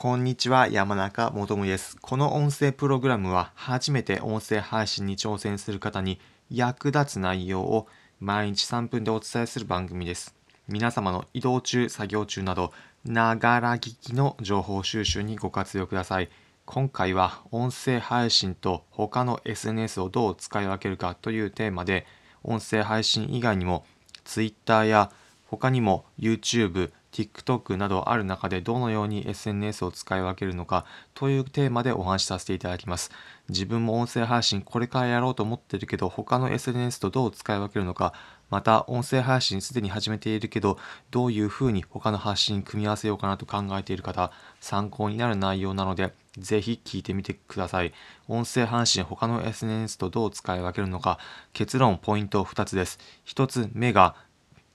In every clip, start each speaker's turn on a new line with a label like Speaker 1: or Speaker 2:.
Speaker 1: こんにちは、山中もとむです。この音声プログラムは初めて音声配信に挑戦する方に役立つ内容を毎日3分でお伝えする番組です。皆様の移動中、作業中など、ながら聞きの情報収集にご活用ください。今回は音声配信と他の SNS をどう使い分けるかというテーマで、音声配信以外にも Twitter や他にも YouTube、TikTok などある中でどのように SNS を使い分けるのかというテーマでお話しさせていただきます。自分も音声配信これからやろうと思ってるけど他の SNS とどう使い分けるのかまた音声配信すでに始めているけどどういうふうに他の発信組み合わせようかなと考えている方参考になる内容なのでぜひ聞いてみてください。音声配信他の SNS とどう使い分けるのか結論ポイント2つです。1つ目が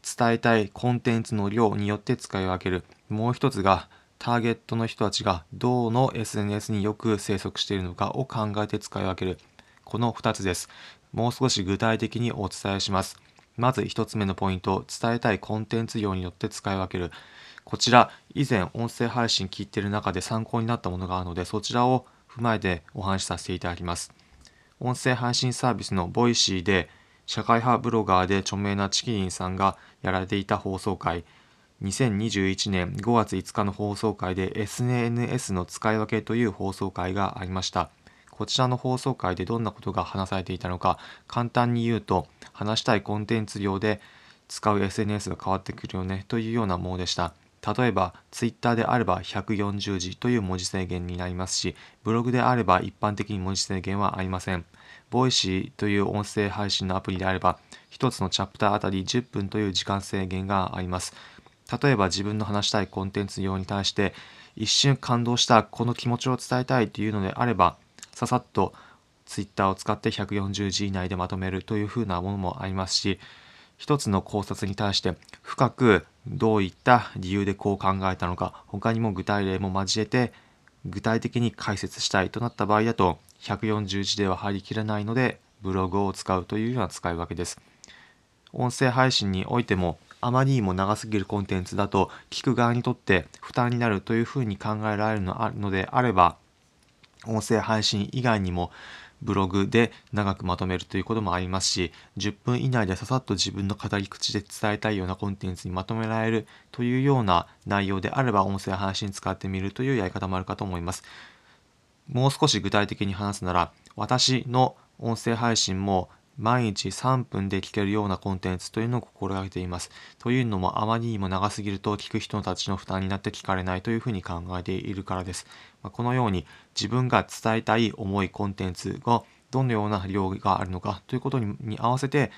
Speaker 1: 伝えたいコンテンツの量によって使い分ける。もう一つが、ターゲットの人たちがどの SNS によく生息しているのかを考えて使い分ける。この2つです。もう少し具体的にお伝えします。まず1つ目のポイント、伝えたいコンテンツ量によって使い分ける。こちら、以前音声配信聞いている中で参考になったものがあるので、そちらを踏まえてお話しさせていただきます。音声配信サービスの voicy で、社会派ブロガーで著名なチキリンさんがやられていた放送回。2021年5月5日の放送回で SNS の使い分けという放送回がありました。こちらの放送回でどんなことが話されていたのか簡単に言うと話したいコンテンツ量で使う SNS が変わってくるよねというようなものでした。例えば Twitter であれば140字という文字制限になりますしブログであれば一般的に文字制限はありません。 Voicy という音声配信のアプリであれば、1つのチャプターあたり10分という時間制限があります。例えば自分の話したいコンテンツ用に対して、一瞬感動したこの気持ちを伝えたいというのであれば、ささっと Twitter を使って140字以内でまとめるというふうなものもありますし、一つの考察に対して深くどういった理由でこう考えたのか、他にも具体例も交えて具体的に解説したいとなった場合だと、140字では入りきらないのでブログを使うというような使い分けです。音声配信においてもあまりにも長すぎるコンテンツだと聞く側にとって負担になるというふうに考えられるのであれば音声配信以外にもブログで長くまとめるということもありますし10分以内でささっと自分の語り口で伝えたいようなコンテンツにまとめられるというような内容であれば音声配信使ってみるというやり方もあるかと思います。もう少し具体的に話すなら、私の音声配信も毎日3分で聞けるようなコンテンツというのを心がけています。というのもあまりにも長すぎると聞く人たちの負担になって聞かれないというふうに考えているからです。このように自分が伝えたい重いコンテンツがどのような量があるのかということに合わせて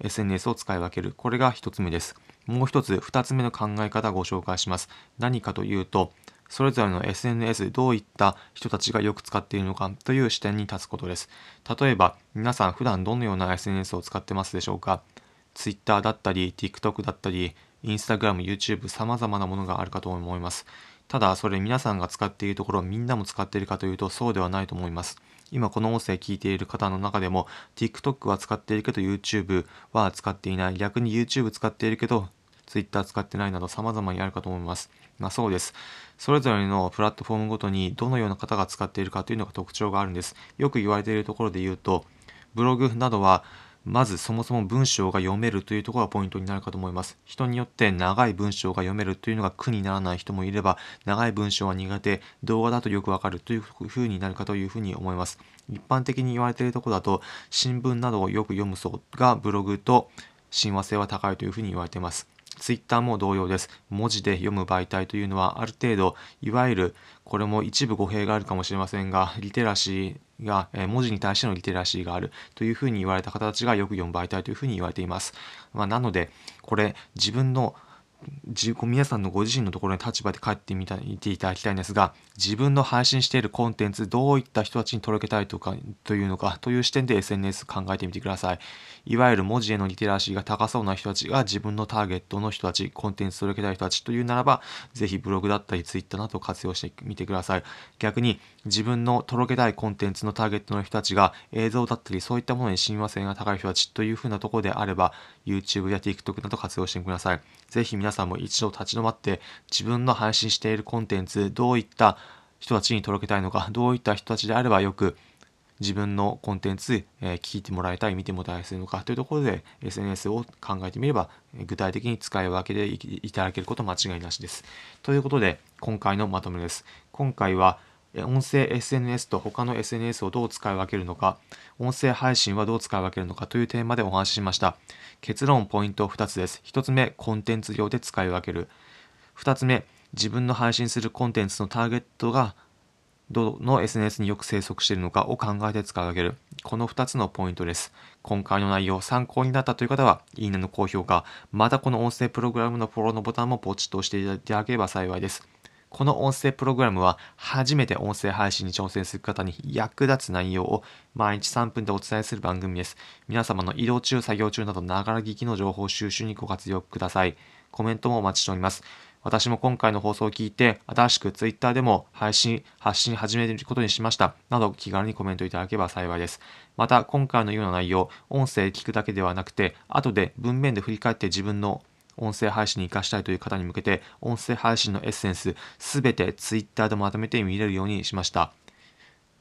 Speaker 1: SNS を使い分ける。これが1つ目です。もう1つ、2つ目の考え方をご紹介します。何かというと、それぞれの SNS どういった人たちがよく使っているのかという視点に立つことです。例えば、皆さん普段どのような SNS を使ってますでしょうか ?Twitter だったり、TikTok だったり、Instagram、YouTube、様々なものがあるかと思います。ただ、それ皆さんが使っているところみんなも使っているかというとそうではないと思います。今この音声聞いている方の中でも TikTok は使っているけど YouTube は使っていない。逆に YouTube 使っているけど Twitter 使ってないなど様々にあるかと思います。まあそうです。それぞれのプラットフォームごとにどのような方が使っているかというのが特徴があるんです。よく言われているところで言うと、ブログなどはまずそもそも文章が読めるというところがポイントになるかと思います。人によって長い文章が読めるというのが苦にならない人もいれば、長い文章は苦手、動画だとよくわかるというふうになるかというふうに思います。一般的に言われているところだと、新聞などをよく読む層がブログと親和性は高いというふうに言われています。ツイッターも同様です。文字で読む媒体というのはある程度、いわゆる、これも一部語弊があるかもしれませんが、リテラシーが、え文字に対してのリテラシーがあるというふうに言われた方たちがよく読む媒体というふうに言われています。まあ、なので、これ、自分の自皆さんのご自身のところに立場で帰ってみたいていただきたいんですが自分の配信しているコンテンツどういった人たちに届けたいとかというのかという視点で SNS 考えてみてください。いわゆる文字へのリテラシーが高そうな人たちが自分のターゲットの人たちコンテンツ届けたい人たちというならばぜひブログだったり Twitter など活用してみてください。逆に自分の届けたいコンテンツのターゲットの人たちが映像だったりそういったものに親和性が高い人たちというふうなところであれば YouTube や TikTok など活用してください。ぜひ皆さんも一度立ち止まって自分の配信しているコンテンツどういった人たちに届けたいのか どういった人たちであればよく自分のコンテンツ、えー、聞いてもらいたい見てもらいたいするのかというところで SNS を考えてみれば具体的に使い分けていただけること間違いなしです。ということで今回のまとめです。今回は音声 SNS と他の SNS をどう使い分けるのか、音声配信はどう使い分けるのかというテーマでお話ししました。結論ポイント2つです。1つ目、コンテンツ量で使い分ける。2つ目、自分の配信するコンテンツのターゲットがどの SNS によく生息しているのかを考えて使い分ける。この2つのポイントです。今回の内容参考になったという方は、いいねの高評価、またこの音声プログラムのフォローのボタンもポチッと押していただければ幸いです。この音声プログラムは初めて音声配信に挑戦する方に役立つ内容を毎日3分でお伝えする番組です。皆様の移動中、作業中などながら聞きの情報収集にご活用ください。コメントもお待ちしております。私も今回の放送を聞いて、新しく Twitter でも配信、発信始めることにしました。など気軽にコメントいただければ幸いです。また、今回のような内容、音声聞くだけではなくて、後で文面で振り返って自分の音声配信に活かしたいという方に向けて、音声配信のエッセンス、すべて Twitter でまとめて見れるようにしました。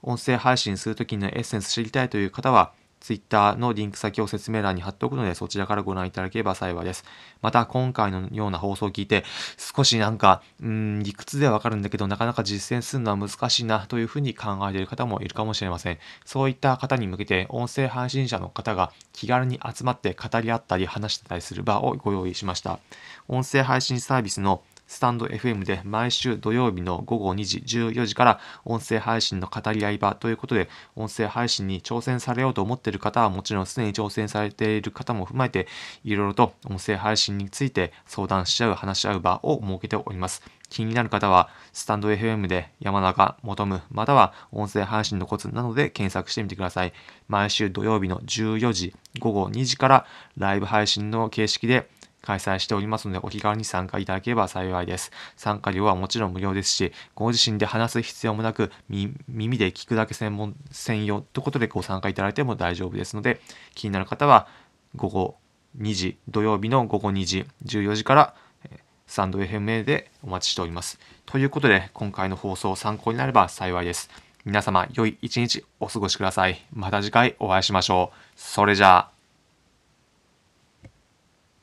Speaker 1: 音声配信するときのエッセンス知りたいという方は、Twitter のリンク先を説明欄に貼っておくので、そちらからご覧いただければ幸いです。また、今回のような放送を聞いて、少しなんか、うん、理屈ではわかるんだけど、なかなか実践するのは難しいなというふうに考えている方もいるかもしれません。そういった方に向けて、音声配信者の方が気軽に集まって語り合ったり話したりする場をご用意しました。音声配信サービスのスタンド FM で毎週土曜日の午後2時、14時から音声配信の語り合い場ということで、音声配信に挑戦されようと思っている方はもちろんすでに挑戦されている方も踏まえて、いろいろと音声配信について相談し合う、話し合う場を設けております。気になる方は、スタンド FM で山中求む、または音声配信のコツなどで検索してみてください。毎週土曜日の14時、午後2時からライブ配信の形式で開催しておりますので、お気軽に参加いただければ幸いです。参加料はもちろん無料ですし、ご自身で話す必要もなく、耳で聞くだけ専門、専用ということでご参加いただいても大丈夫ですので、気になる方は、午後2時、土曜日の午後2時、14時から、スタンド FMA でお待ちしております。ということで、今回の放送参考になれば幸いです。皆様、良い一日お過ごしください。また次回お会いしましょう。それじゃあ。